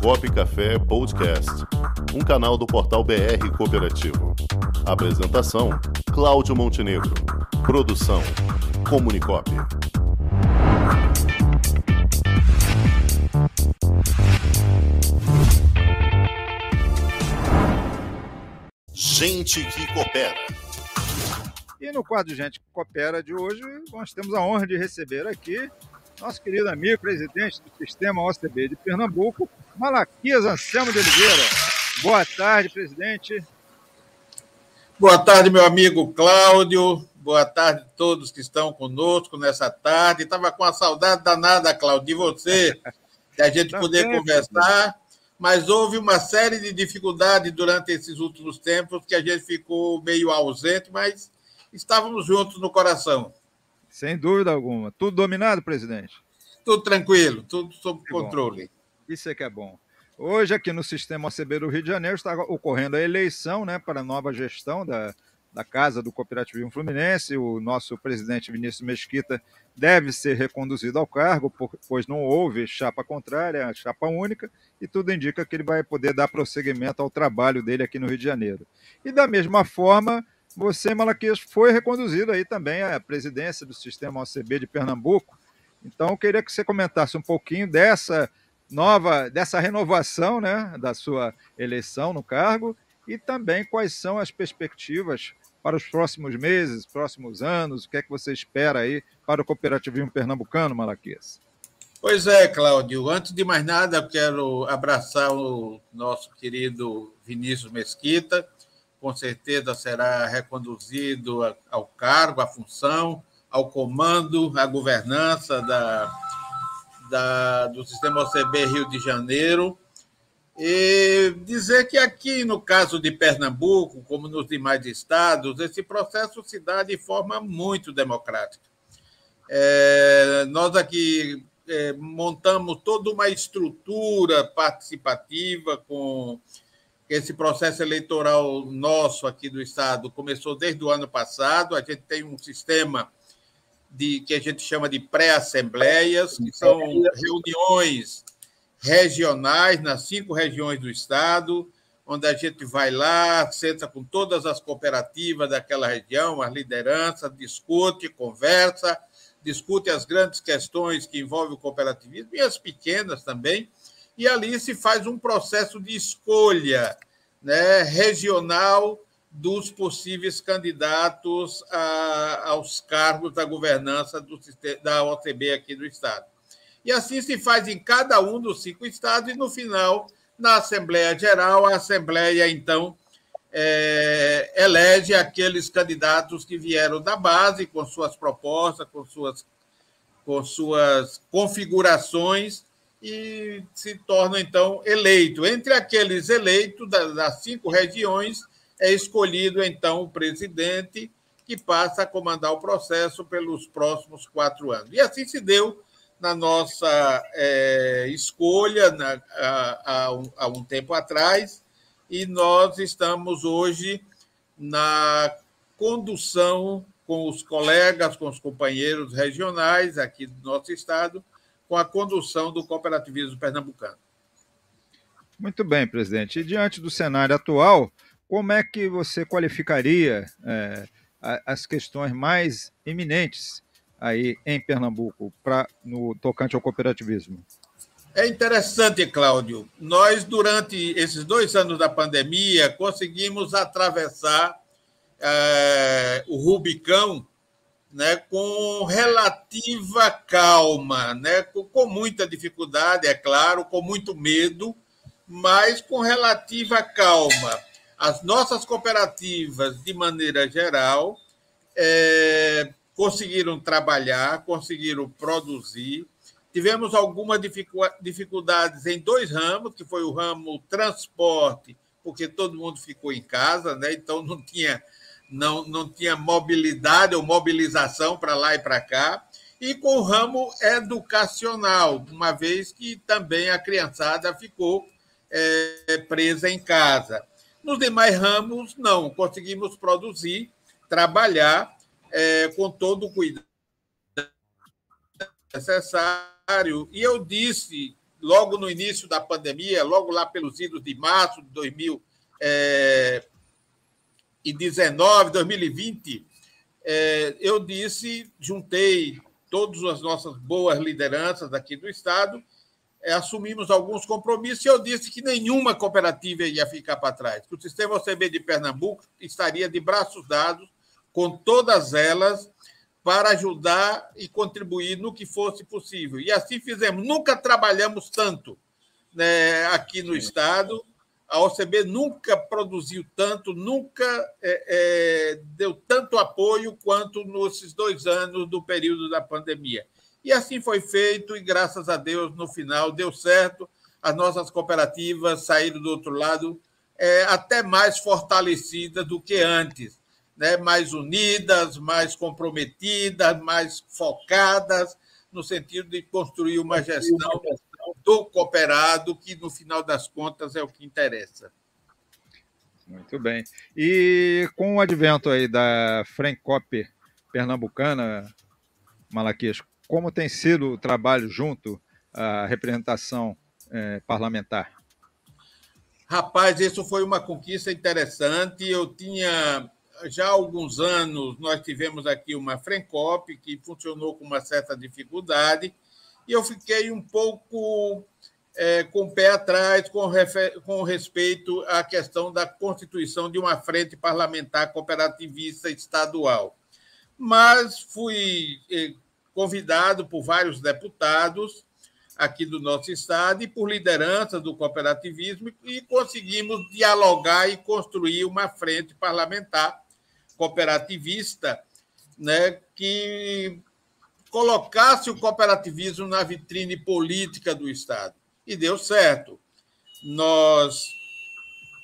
Comunicop Café Podcast, um canal do portal BR Cooperativo. Apresentação: Cláudio Montenegro. Produção: Comunicop. Gente que coopera. E no quadro Gente que Coopera de hoje, nós temos a honra de receber aqui nosso querido amigo, presidente do Sistema OCB de Pernambuco, Malaquias Anselmo de Oliveira. Boa tarde, presidente. Boa tarde, meu amigo Cláudio. Boa tarde a todos que estão conosco nessa tarde. Estava com a saudade danada, Cláudio, de você, de a gente poder conversar, mas houve uma série de dificuldades durante esses últimos tempos que a gente ficou meio ausente, mas estávamos juntos no coração. Sem dúvida alguma. Tudo dominado, presidente? Tudo tranquilo, tudo sob que controle. Bom. Isso é que é bom. Hoje, aqui no sistema OCB do Rio de Janeiro, está ocorrendo a eleição né, para a nova gestão da, da Casa do Cooperativismo Fluminense. O nosso presidente Vinícius Mesquita deve ser reconduzido ao cargo, pois não houve chapa contrária, chapa única, e tudo indica que ele vai poder dar prosseguimento ao trabalho dele aqui no Rio de Janeiro. E da mesma forma, você, Malaquias, foi reconduzido aí também à presidência do Sistema OCB de Pernambuco. Então, eu queria que você comentasse um pouquinho dessa nova, dessa renovação né, da sua eleição no cargo e também quais são as perspectivas para os próximos meses, próximos anos, o que é que você espera aí para o cooperativismo pernambucano, Malaquias? Pois é, Cláudio. Antes de mais nada, quero abraçar o nosso querido Vinícius Mesquita, com certeza será reconduzido ao cargo, à função, ao comando, à governança da, da, do sistema OCB Rio de Janeiro. E dizer que aqui, no caso de Pernambuco, como nos demais estados, esse processo se dá de forma muito democrática. É, nós aqui é, montamos toda uma estrutura participativa com esse processo eleitoral nosso aqui do Estado começou desde o ano passado. A gente tem um sistema de que a gente chama de pré-assembleias, que são reuniões regionais nas cinco regiões do Estado, onde a gente vai lá, senta com todas as cooperativas daquela região, as lideranças, discute, conversa, discute as grandes questões que envolvem o cooperativismo e as pequenas também e ali se faz um processo de escolha né, regional dos possíveis candidatos a, aos cargos da governança do, da OCB aqui do Estado. E assim se faz em cada um dos cinco estados, e no final, na Assembleia Geral, a Assembleia, então, é, elege aqueles candidatos que vieram da base, com suas propostas, com suas, com suas configurações, e se torna, então, eleito. Entre aqueles eleitos das cinco regiões, é escolhido, então, o presidente, que passa a comandar o processo pelos próximos quatro anos. E assim se deu na nossa é, escolha na, há, um, há um tempo atrás, e nós estamos hoje na condução com os colegas, com os companheiros regionais aqui do nosso estado, com a condução do cooperativismo pernambucano. Muito bem, presidente. E diante do cenário atual, como é que você qualificaria é, as questões mais eminentes aí em Pernambuco para no tocante ao cooperativismo? É interessante, Cláudio. Nós, durante esses dois anos da pandemia, conseguimos atravessar é, o Rubicão né, com relativa calma, né, com, com muita dificuldade, é claro, com muito medo, mas com relativa calma. As nossas cooperativas, de maneira geral, é, conseguiram trabalhar, conseguiram produzir. Tivemos algumas dificuldades em dois ramos, que foi o ramo transporte, porque todo mundo ficou em casa, né? então não tinha não, não tinha mobilidade ou mobilização para lá e para cá, e com o ramo educacional, uma vez que também a criançada ficou é, presa em casa. Nos demais ramos, não, conseguimos produzir, trabalhar é, com todo o cuidado necessário. E eu disse logo no início da pandemia, logo lá pelos idos de março de 2019, 2020, é, eu disse, juntei todas as nossas boas lideranças aqui do Estado, é, assumimos alguns compromissos e eu disse que nenhuma cooperativa ia ficar para trás, que o sistema OCB de Pernambuco estaria de braços dados com todas elas para ajudar e contribuir no que fosse possível. E assim fizemos. Nunca trabalhamos tanto né, aqui no Estado. A OCB nunca produziu tanto, nunca é, é, deu tanto apoio quanto nesses dois anos do período da pandemia. E assim foi feito, e graças a Deus, no final, deu certo. As nossas cooperativas saíram do outro lado é, até mais fortalecidas do que antes né, mais unidas, mais comprometidas, mais focadas, no sentido de construir uma gestão do cooperado, que no final das contas é o que interessa. Muito bem. E com o advento aí da Frencop pernambucana, Malaquias, como tem sido o trabalho junto à representação eh, parlamentar? Rapaz, isso foi uma conquista interessante. Eu tinha já há alguns anos nós tivemos aqui uma Frencop que funcionou com uma certa dificuldade e eu fiquei um pouco é, com o pé atrás com, com respeito à questão da constituição de uma frente parlamentar cooperativista estadual. Mas fui é, convidado por vários deputados aqui do nosso estado e por liderança do cooperativismo e conseguimos dialogar e construir uma frente parlamentar cooperativista né, que colocasse o cooperativismo na vitrine política do Estado. E deu certo. Nós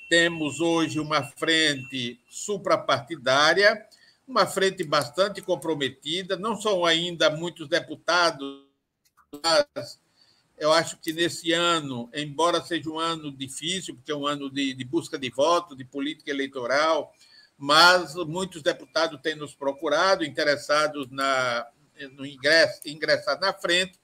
temos hoje uma frente suprapartidária, uma frente bastante comprometida, não são ainda muitos deputados, mas eu acho que nesse ano, embora seja um ano difícil, porque é um ano de, de busca de voto, de política eleitoral, mas muitos deputados têm nos procurado, interessados na, no ingresso, ingressar na frente.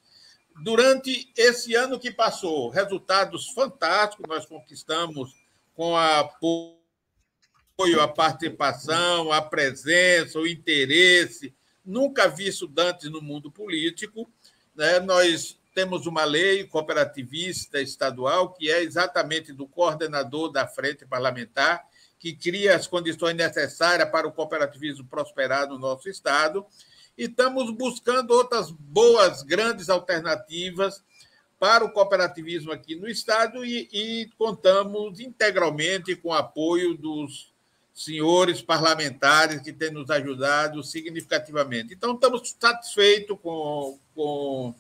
Durante esse ano que passou, resultados fantásticos nós conquistamos com a apoio, a participação, a presença, o interesse, nunca visto antes no mundo político. Né? Nós temos uma lei cooperativista estadual que é exatamente do coordenador da frente parlamentar, que cria as condições necessárias para o cooperativismo prosperar no nosso Estado. E estamos buscando outras boas, grandes alternativas para o cooperativismo aqui no Estado e, e contamos integralmente com o apoio dos senhores parlamentares que têm nos ajudado significativamente. Então, estamos satisfeitos com, com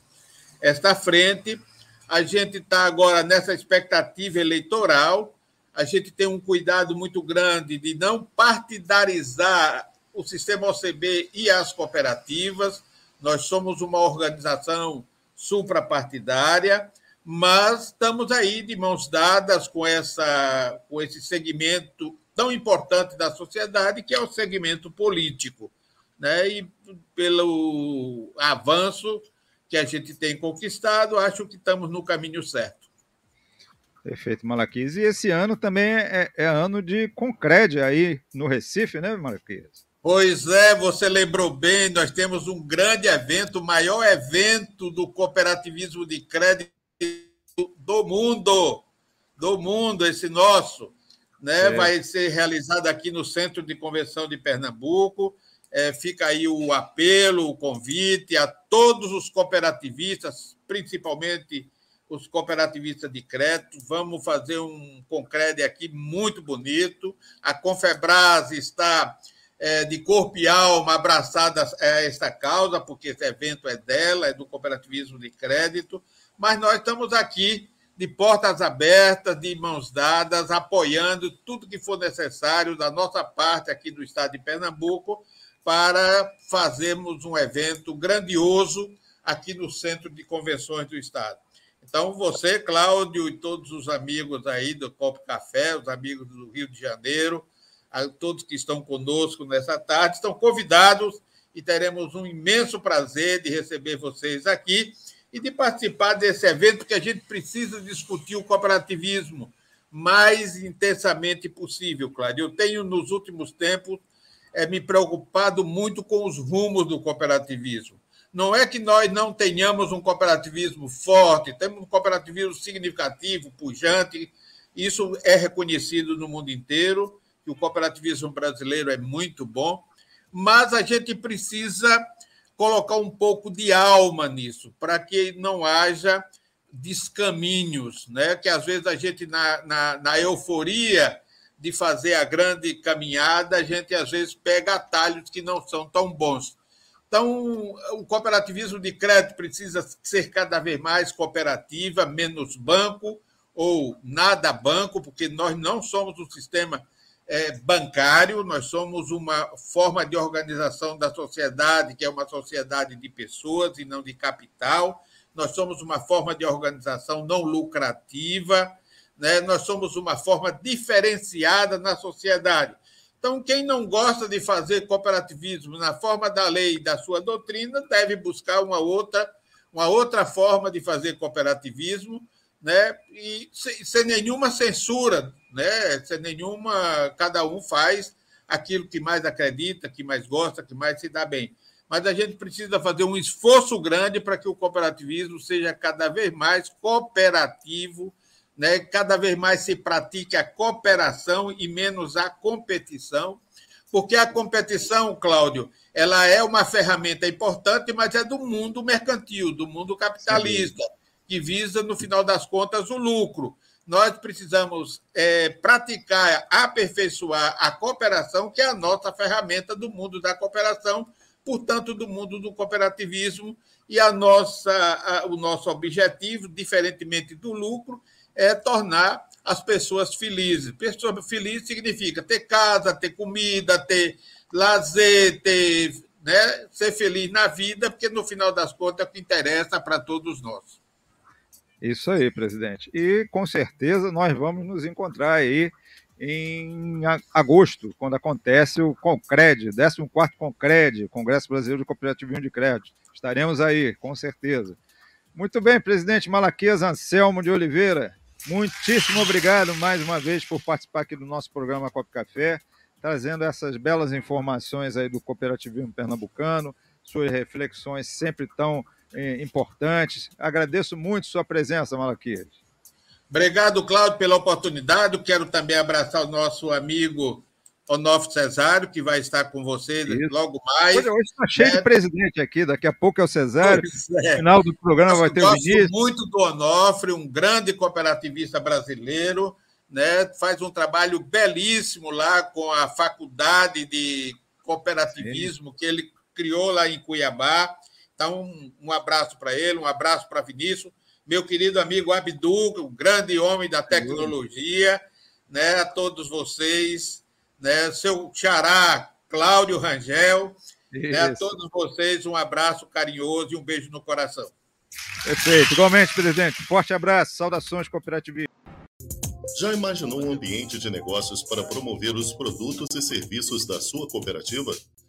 esta frente. A gente está agora nessa expectativa eleitoral a gente tem um cuidado muito grande de não partidarizar o sistema OCB e as cooperativas. Nós somos uma organização suprapartidária, mas estamos aí de mãos dadas com, essa, com esse segmento tão importante da sociedade, que é o segmento político. Né? E pelo avanço que a gente tem conquistado, acho que estamos no caminho certo. Perfeito, Malaquias. E esse ano também é, é ano de Concred aí no Recife, né, Malaquias? Pois é, você lembrou bem, nós temos um grande evento, o maior evento do cooperativismo de crédito do mundo, do mundo, esse nosso, né? É. Vai ser realizado aqui no Centro de Convenção de Pernambuco. É, fica aí o apelo, o convite a todos os cooperativistas, principalmente os cooperativistas de crédito. Vamos fazer um concreto aqui muito bonito. A Confebras está é, de corpo e alma abraçada a esta causa, porque esse evento é dela, é do cooperativismo de crédito. Mas nós estamos aqui de portas abertas, de mãos dadas, apoiando tudo que for necessário da nossa parte aqui do estado de Pernambuco para fazermos um evento grandioso aqui no Centro de Convenções do Estado. Então, você, Cláudio, e todos os amigos aí do Copo Café, os amigos do Rio de Janeiro, todos que estão conosco nessa tarde, estão convidados e teremos um imenso prazer de receber vocês aqui e de participar desse evento que a gente precisa discutir o cooperativismo mais intensamente possível, Cláudio. Eu tenho, nos últimos tempos, é, me preocupado muito com os rumos do cooperativismo. Não é que nós não tenhamos um cooperativismo forte, temos um cooperativismo significativo, pujante, isso é reconhecido no mundo inteiro, que o cooperativismo brasileiro é muito bom, mas a gente precisa colocar um pouco de alma nisso, para que não haja descaminhos, né? que às vezes a gente, na, na, na, euforia de fazer a grande caminhada, a gente às vezes pega atalhos que não são tão bons. Então, o cooperativismo de crédito precisa ser cada vez mais cooperativa, menos banco ou nada banco, porque nós não somos um sistema é, bancário, nós somos uma forma de organização da sociedade, que é uma sociedade de pessoas e não de capital. Nós somos uma forma de organização não lucrativa, né? nós somos uma forma diferenciada na sociedade. Então, quem não gosta de fazer cooperativismo na forma da lei e da sua doutrina deve buscar uma outra, uma outra forma de fazer cooperativismo né? E sem, sem, nenhuma censura, né? Sem nenhuma, cada um faz aquilo que mais acredita, que mais gosta, que mais se dá bem. Mas a gente precisa fazer um esforço grande para que o cooperativismo seja cada vez mais cooperativo, né? Cada vez mais se pratique a cooperação e menos a competição, porque a competição, Cláudio, ela é uma ferramenta importante, mas é do mundo mercantil, do mundo capitalista. Sim que visa, no final das contas, o lucro. Nós precisamos é, praticar, aperfeiçoar a cooperação, que é a nossa ferramenta do mundo da cooperação, portanto, do mundo do cooperativismo, e a nossa, a, o nosso objetivo, diferentemente do lucro, é tornar as pessoas felizes. Pessoa feliz significa ter casa, ter comida, ter lazer, ter, né, ser feliz na vida, porque no final das contas é o que interessa para todos nós. Isso aí, presidente. E com certeza nós vamos nos encontrar aí em agosto, quando acontece o Concred, 14 Concred, Congresso Brasileiro de Cooperativismo de Crédito. Estaremos aí, com certeza. Muito bem, presidente Malaquias Anselmo de Oliveira, muitíssimo obrigado mais uma vez por participar aqui do nosso programa Cop Café, trazendo essas belas informações aí do cooperativismo pernambucano, suas reflexões sempre tão importantes. Agradeço muito sua presença, Malaquias. Obrigado, Cláudio, pela oportunidade. Quero também abraçar o nosso amigo Onofre Cesário, que vai estar com você Isso. logo mais. Hoje está cheio de né? presidente aqui, daqui a pouco é o Cesário. É. No final do programa Eu vai ter o Vinícius. muito do Onofre, um grande cooperativista brasileiro, né? faz um trabalho belíssimo lá com a faculdade de cooperativismo Sim. que ele criou lá em Cuiabá. Então, um, um abraço para ele, um abraço para Vinícius, meu querido amigo Abdu, o grande homem da tecnologia, né, a todos vocês, né, seu xará Cláudio Rangel, né, a todos vocês um abraço carinhoso e um beijo no coração. Perfeito. Igualmente, presidente. Forte abraço, saudações cooperativistas. Já imaginou um ambiente de negócios para promover os produtos e serviços da sua cooperativa?